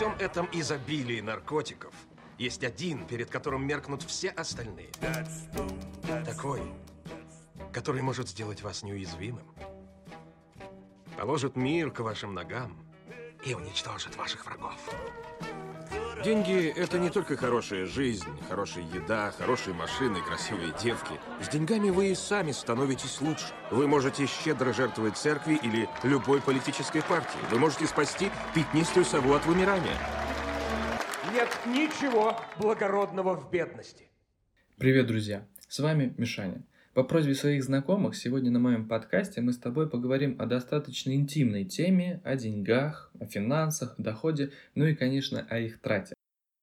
всем этом изобилии наркотиков есть один, перед которым меркнут все остальные. Такой, который может сделать вас неуязвимым. Положит мир к вашим ногам и уничтожит ваших врагов. Деньги – это не только хорошая жизнь, хорошая еда, хорошие машины, красивые девки. С деньгами вы и сами становитесь лучше. Вы можете щедро жертвовать церкви или любой политической партии. Вы можете спасти пятнистую сову от вымирания. Нет ничего благородного в бедности. Привет, друзья! С вами Мишаня. По просьбе своих знакомых, сегодня на моем подкасте мы с тобой поговорим о достаточно интимной теме, о деньгах, о финансах, доходе, ну и, конечно, о их трате.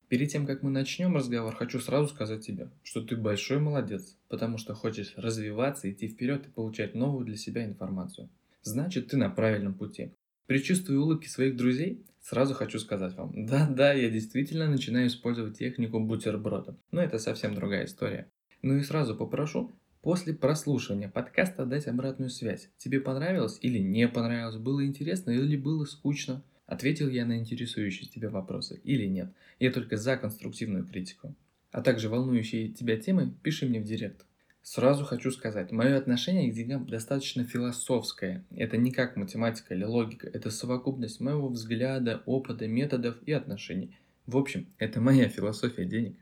Перед тем, как мы начнем разговор, хочу сразу сказать тебе, что ты большой молодец, потому что хочешь развиваться, идти вперед и получать новую для себя информацию. Значит, ты на правильном пути. Причувствуя улыбки своих друзей, сразу хочу сказать вам, да-да, я действительно начинаю использовать технику бутерброда, но это совсем другая история. Ну и сразу попрошу После прослушивания подкаста дать обратную связь. Тебе понравилось или не понравилось? Было интересно или было скучно? Ответил я на интересующие тебя вопросы или нет? Я только за конструктивную критику. А также волнующие тебя темы пиши мне в директ. Сразу хочу сказать, мое отношение к деньгам достаточно философское. Это не как математика или логика, это совокупность моего взгляда, опыта, методов и отношений. В общем, это моя философия денег.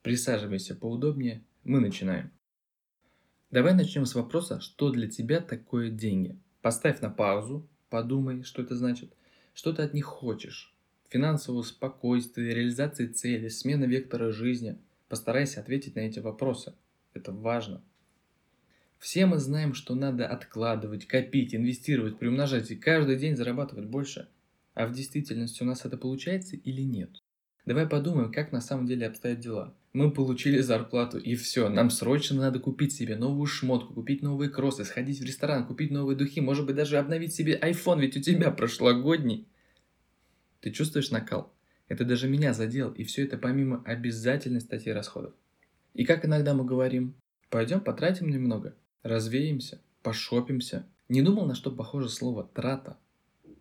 Присаживайся поудобнее, мы начинаем. Давай начнем с вопроса, что для тебя такое деньги. Поставь на паузу, подумай, что это значит, что ты от них хочешь. Финансового спокойствия, реализации цели, смена вектора жизни. Постарайся ответить на эти вопросы. Это важно. Все мы знаем, что надо откладывать, копить, инвестировать, приумножать и каждый день зарабатывать больше. А в действительности у нас это получается или нет? Давай подумаем, как на самом деле обстоят дела. Мы получили зарплату и все, нам срочно надо купить себе новую шмотку, купить новые кроссы, сходить в ресторан, купить новые духи, может быть даже обновить себе iPhone, ведь у тебя прошлогодний. Ты чувствуешь накал? Это даже меня задел, и все это помимо обязательной статьи расходов. И как иногда мы говорим, пойдем потратим немного, развеемся, пошопимся. Не думал, на что похоже слово трата?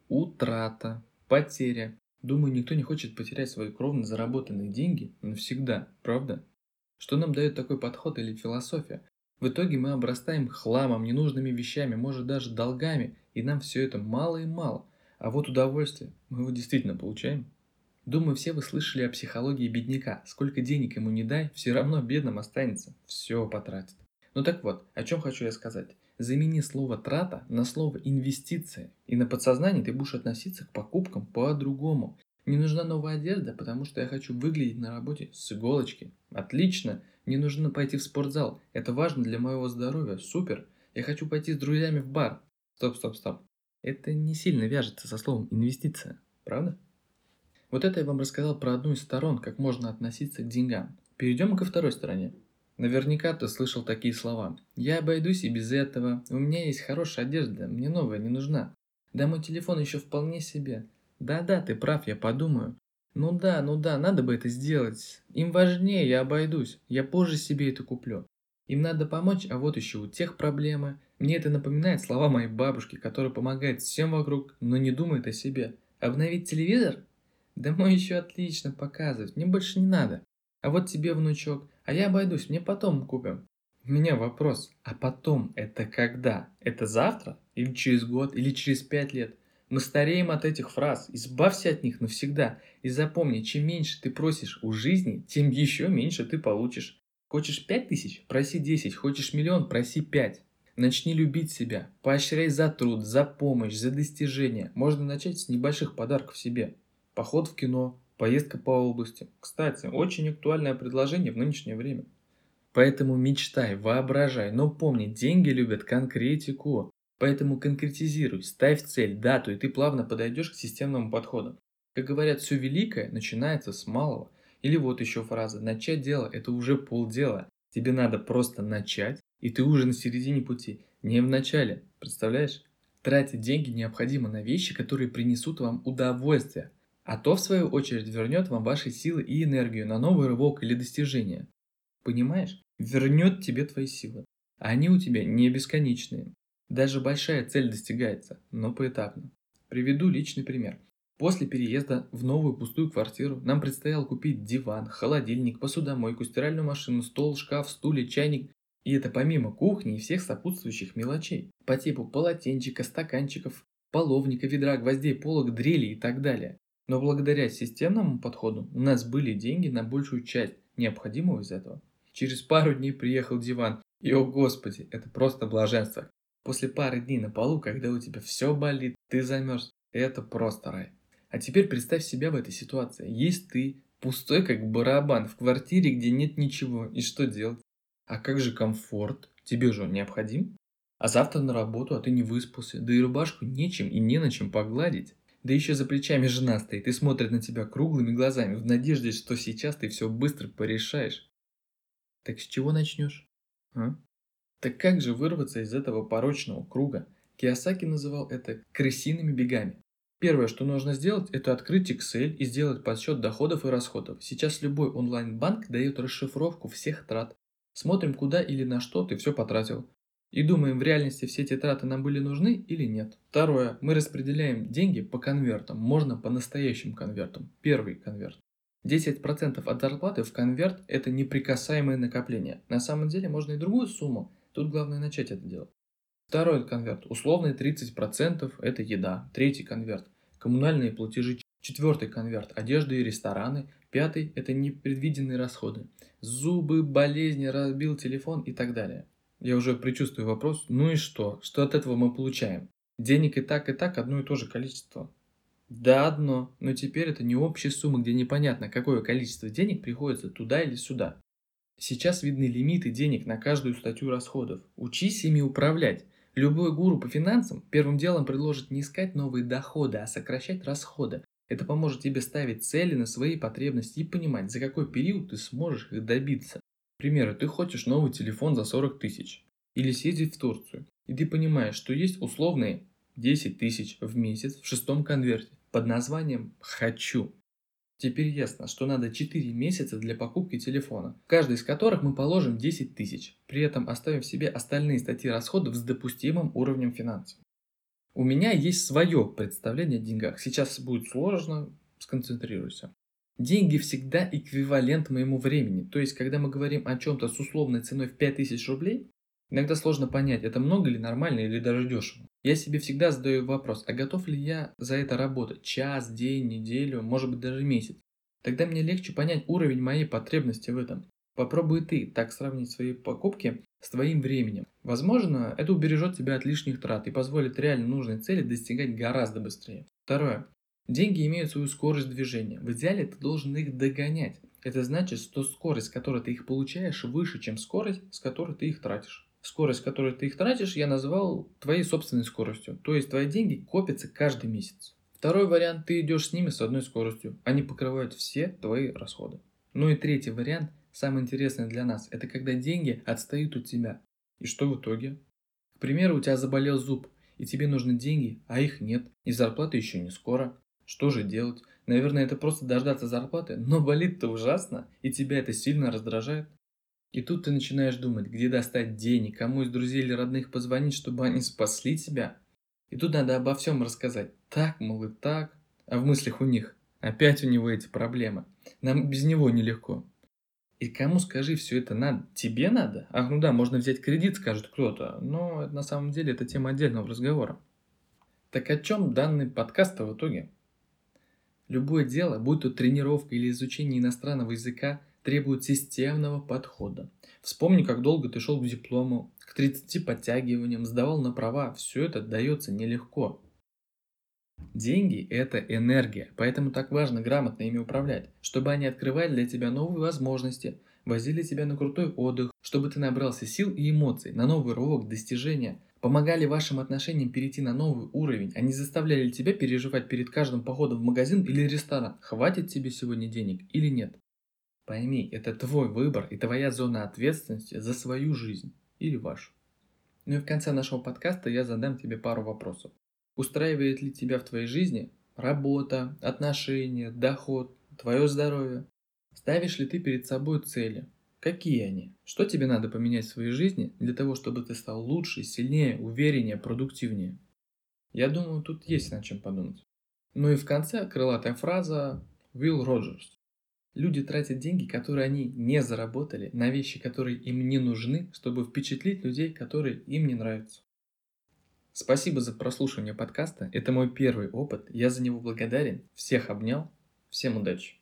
Утрата, потеря, Думаю, никто не хочет потерять свои кровно заработанные деньги навсегда, правда? Что нам дает такой подход или философия? В итоге мы обрастаем хламом, ненужными вещами, может даже долгами, и нам все это мало и мало. А вот удовольствие, мы его действительно получаем. Думаю, все вы слышали о психологии бедняка. Сколько денег ему не дай, все равно бедным останется. Все потратит. Ну так вот, о чем хочу я сказать. Замени слово «трата» на слово «инвестиция», и на подсознании ты будешь относиться к покупкам по-другому. Не нужна новая одежда, потому что я хочу выглядеть на работе с иголочки. Отлично. Не нужно пойти в спортзал. Это важно для моего здоровья. Супер. Я хочу пойти с друзьями в бар. Стоп, стоп, стоп. Это не сильно вяжется со словом инвестиция, правда? Вот это я вам рассказал про одну из сторон, как можно относиться к деньгам. Перейдем ко второй стороне. Наверняка ты слышал такие слова. «Я обойдусь и без этого. У меня есть хорошая одежда, мне новая не нужна. Да мой телефон еще вполне себе. Да-да, ты прав, я подумаю. Ну да, ну да, надо бы это сделать. Им важнее, я обойдусь. Я позже себе это куплю. Им надо помочь, а вот еще у тех проблемы. Мне это напоминает слова моей бабушки, которая помогает всем вокруг, но не думает о себе. Обновить телевизор? Да мой еще отлично показывает, мне больше не надо. А вот тебе, внучок, а я обойдусь, мне потом купим. У меня вопрос, а потом это когда? Это завтра? Или через год? Или через пять лет? Мы стареем от этих фраз, избавься от них навсегда. И запомни, чем меньше ты просишь у жизни, тем еще меньше ты получишь. Хочешь пять тысяч? Проси десять. Хочешь миллион? Проси пять. Начни любить себя. Поощряй за труд, за помощь, за достижения. Можно начать с небольших подарков себе. Поход в кино, Поездка по области. Кстати, очень актуальное предложение в нынешнее время. Поэтому мечтай, воображай, но помни, деньги любят конкретику. Поэтому конкретизируй, ставь цель, дату, и ты плавно подойдешь к системному подходу. Как говорят, все великое начинается с малого. Или вот еще фраза «начать дело – это уже полдела». Тебе надо просто начать, и ты уже на середине пути, не в начале. Представляешь? Тратить деньги необходимо на вещи, которые принесут вам удовольствие, а то, в свою очередь, вернет вам ваши силы и энергию на новый рывок или достижение. Понимаешь? Вернет тебе твои силы. Они у тебя не бесконечные. Даже большая цель достигается, но поэтапно. Приведу личный пример. После переезда в новую пустую квартиру нам предстояло купить диван, холодильник, посудомойку, стиральную машину, стол, шкаф, стулья, чайник. И это помимо кухни и всех сопутствующих мелочей. По типу полотенчика, стаканчиков, половника, ведра, гвоздей, полок, дрели и так далее. Но благодаря системному подходу у нас были деньги на большую часть необходимого из этого. Через пару дней приехал диван, и о господи, это просто блаженство. После пары дней на полу, когда у тебя все болит, ты замерз, это просто рай. А теперь представь себя в этой ситуации. Есть ты, пустой как барабан, в квартире, где нет ничего, и что делать? А как же комфорт? Тебе же он необходим? А завтра на работу, а ты не выспался, да и рубашку нечем и не на чем погладить. Да еще за плечами жена стоит и смотрит на тебя круглыми глазами, в надежде, что сейчас ты все быстро порешаешь. Так с чего начнешь? А? Так как же вырваться из этого порочного круга? Киосаки называл это крысиными бегами. Первое, что нужно сделать, это открыть Excel и сделать подсчет доходов и расходов. Сейчас любой онлайн-банк дает расшифровку всех трат. Смотрим, куда или на что ты все потратил. И думаем, в реальности все эти траты нам были нужны или нет. Второе, мы распределяем деньги по конвертам. Можно по настоящим конвертам. Первый конверт. 10% от зарплаты в конверт – это неприкасаемое накопление. На самом деле можно и другую сумму. Тут главное начать это делать. Второй конверт. Условный 30% это еда. Третий конверт. Коммунальные платежи. Четвертый конверт. Одежда и рестораны. Пятый – это непредвиденные расходы. Зубы, болезни, разбил телефон и так далее. Я уже предчувствую вопрос. Ну и что? Что от этого мы получаем? Денег и так, и так одно и то же количество. Да, одно, но теперь это не общая сумма, где непонятно, какое количество денег приходится туда или сюда. Сейчас видны лимиты денег на каждую статью расходов. Учись ими управлять. Любой гуру по финансам первым делом предложит не искать новые доходы, а сокращать расходы. Это поможет тебе ставить цели на свои потребности и понимать, за какой период ты сможешь их добиться. Примеру, ты хочешь новый телефон за 40 тысяч или съездить в Турцию, и ты понимаешь, что есть условные 10 тысяч в месяц в шестом конверте под названием «Хочу». Теперь ясно, что надо 4 месяца для покупки телефона, каждый из которых мы положим 10 тысяч, при этом оставив себе остальные статьи расходов с допустимым уровнем финансов. У меня есть свое представление о деньгах. Сейчас будет сложно, сконцентрируйся. Деньги всегда эквивалент моему времени. То есть, когда мы говорим о чем-то с условной ценой в 5000 рублей, иногда сложно понять, это много или нормально, или даже дешево. Я себе всегда задаю вопрос, а готов ли я за это работать час, день, неделю, может быть даже месяц? Тогда мне легче понять уровень моей потребности в этом. Попробуй ты так сравнить свои покупки с твоим временем. Возможно, это убережет тебя от лишних трат и позволит реально нужные цели достигать гораздо быстрее. Второе. Деньги имеют свою скорость движения. В идеале ты должен их догонять. Это значит, что скорость, с которой ты их получаешь, выше, чем скорость, с которой ты их тратишь. Скорость, с которой ты их тратишь, я назвал твоей собственной скоростью. То есть твои деньги копятся каждый месяц. Второй вариант, ты идешь с ними с одной скоростью. Они покрывают все твои расходы. Ну и третий вариант, самый интересный для нас, это когда деньги отстают от тебя. И что в итоге? К примеру, у тебя заболел зуб, и тебе нужны деньги, а их нет, и зарплата еще не скоро. Что же делать? Наверное, это просто дождаться зарплаты, но болит-то ужасно, и тебя это сильно раздражает. И тут ты начинаешь думать, где достать денег, кому из друзей или родных позвонить, чтобы они спасли тебя. И тут надо обо всем рассказать. Так, мол, и так. А в мыслях у них. Опять у него эти проблемы. Нам без него нелегко. И кому скажи, все это надо? Тебе надо? Ах, ну да, можно взять кредит, скажет кто-то. Но на самом деле это тема отдельного разговора. Так о чем данный подкаст в итоге? Любое дело, будь то тренировка или изучение иностранного языка, требует системного подхода. Вспомни, как долго ты шел к диплому, к 30 подтягиваниям, сдавал на права. Все это дается нелегко. Деньги – это энергия, поэтому так важно грамотно ими управлять, чтобы они открывали для тебя новые возможности, возили тебя на крутой отдых, чтобы ты набрался сил и эмоций на новый рывок достижения, помогали вашим отношениям перейти на новый уровень, а не заставляли тебя переживать перед каждым походом в магазин или ресторан, хватит тебе сегодня денег или нет. Пойми, это твой выбор и твоя зона ответственности за свою жизнь или вашу. Ну и в конце нашего подкаста я задам тебе пару вопросов. Устраивает ли тебя в твоей жизни работа, отношения, доход, твое здоровье? Ставишь ли ты перед собой цели? Какие они? Что тебе надо поменять в своей жизни для того, чтобы ты стал лучше, сильнее, увереннее, продуктивнее? Я думаю, тут есть над чем подумать. Ну и в конце крылатая фраза Уилл Роджерс. Люди тратят деньги, которые они не заработали, на вещи, которые им не нужны, чтобы впечатлить людей, которые им не нравятся. Спасибо за прослушивание подкаста. Это мой первый опыт. Я за него благодарен. Всех обнял. Всем удачи.